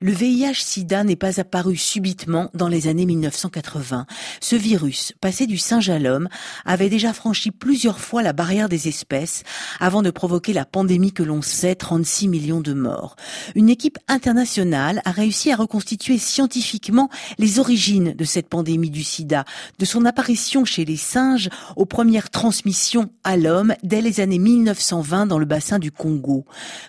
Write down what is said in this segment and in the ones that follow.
Le VIH-Sida n'est pas apparu subitement dans les années 1980. Ce virus, passé du singe à l'homme, avait déjà franchi plusieurs fois la barrière des espèces avant de provoquer la pandémie que l'on sait, 36 millions de morts. Une équipe internationale a réussi à reconstituer scientifiquement les origines de cette pandémie du sida, de son apparition chez les singes aux premières transmissions à l'homme dès les années 1920 dans le bassin du Congo.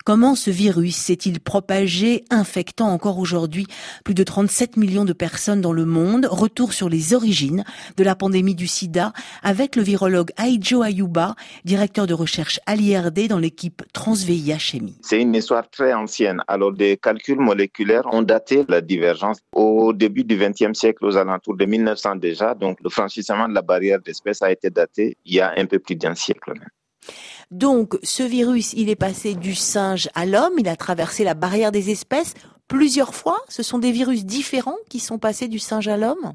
Comment ce virus s'est-il propagé, infectant encore aujourd'hui plus de 37 millions de personnes dans le monde. Retour sur les origines de la pandémie du sida avec le virologue Aijo Ayuba, directeur de recherche à l'IRD dans l'équipe TransVIH-MI. C'est une histoire très ancienne. Alors, des calculs moléculaires ont daté la divergence au début du XXe siècle, aux alentours de 1900 déjà. Donc, le franchissement de la barrière d'espèces a été daté il y a un peu plus d'un siècle même. Donc, ce virus, il est passé du singe à l'homme, il a traversé la barrière des espèces plusieurs fois Ce sont des virus différents qui sont passés du singe à l'homme?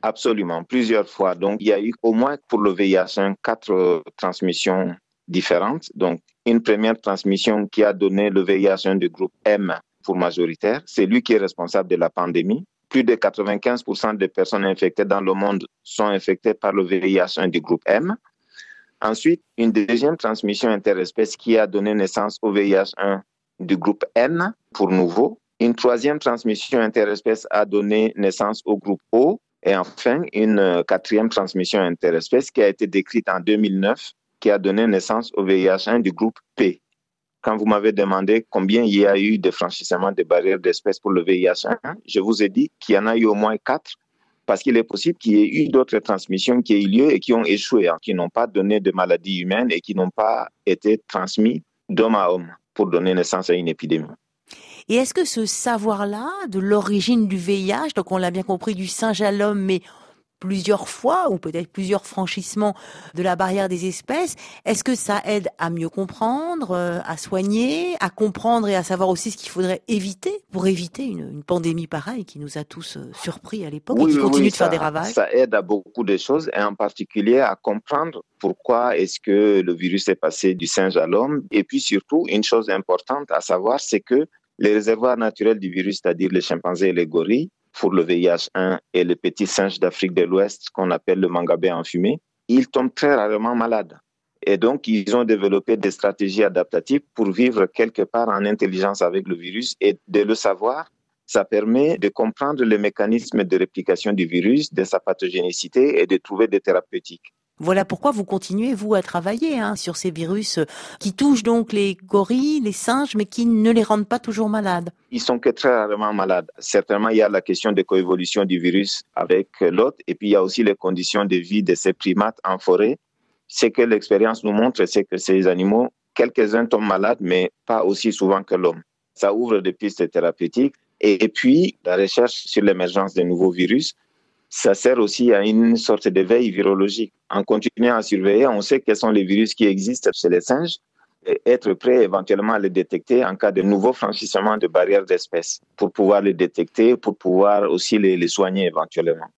Absolument, plusieurs fois. Donc, il y a eu au moins pour le VIH quatre euh, transmissions différentes. Donc, une première transmission qui a donné le VIH du groupe M pour majoritaire. C'est lui qui est responsable de la pandémie. Plus de 95% des personnes infectées dans le monde sont infectées par le VIH du groupe M. Ensuite, une deuxième transmission interespèce qui a donné naissance au VIH1 du groupe N pour nouveau. Une troisième transmission interespèce a donné naissance au groupe O. Et enfin, une euh, quatrième transmission interespèce qui a été décrite en 2009, qui a donné naissance au VIH1 du groupe P. Quand vous m'avez demandé combien il y a eu de franchissements de barrières d'espèces pour le VIH1, je vous ai dit qu'il y en a eu au moins quatre, parce qu'il est possible qu'il y ait eu d'autres transmissions qui aient eu lieu et qui ont échoué, hein, qui n'ont pas donné de maladies humaines et qui n'ont pas été transmis d'homme à homme pour donner naissance à une épidémie. Et est-ce que ce savoir-là de l'origine du VIH, donc on l'a bien compris du singe à l'homme, mais plusieurs fois ou peut-être plusieurs franchissements de la barrière des espèces. Est-ce que ça aide à mieux comprendre, euh, à soigner, à comprendre et à savoir aussi ce qu'il faudrait éviter pour éviter une, pandémie pareille qui nous a tous euh, surpris à l'époque et qui continue de faire des ravages? Ça aide à beaucoup de choses et en particulier à comprendre pourquoi est-ce que le virus est passé du singe à l'homme. Et puis surtout, une chose importante à savoir, c'est que les réservoirs naturels du virus, c'est-à-dire les chimpanzés et les gorilles, pour le VIH1 et le petit singe d'Afrique de l'Ouest qu'on appelle le mangabé enfumé, ils tombent très rarement malades. Et donc, ils ont développé des stratégies adaptatives pour vivre quelque part en intelligence avec le virus et de le savoir. Ça permet de comprendre les mécanismes de réplication du virus, de sa pathogénicité et de trouver des thérapeutiques. Voilà pourquoi vous continuez, vous, à travailler hein, sur ces virus euh, qui touchent donc les gorilles, les singes, mais qui ne les rendent pas toujours malades. Ils sont que très rarement malades. Certainement, il y a la question de coévolution du virus avec l'autre, et puis il y a aussi les conditions de vie de ces primates en forêt. Ce que l'expérience nous montre, c'est que ces animaux, quelques-uns tombent malades, mais pas aussi souvent que l'homme. Ça ouvre des pistes thérapeutiques. Et puis, la recherche sur l'émergence de nouveaux virus, ça sert aussi à une sorte de veille virologique. En continuant à surveiller, on sait quels sont les virus qui existent chez les singes et être prêt éventuellement à les détecter en cas de nouveau franchissement de barrières d'espèces pour pouvoir les détecter, pour pouvoir aussi les, les soigner éventuellement.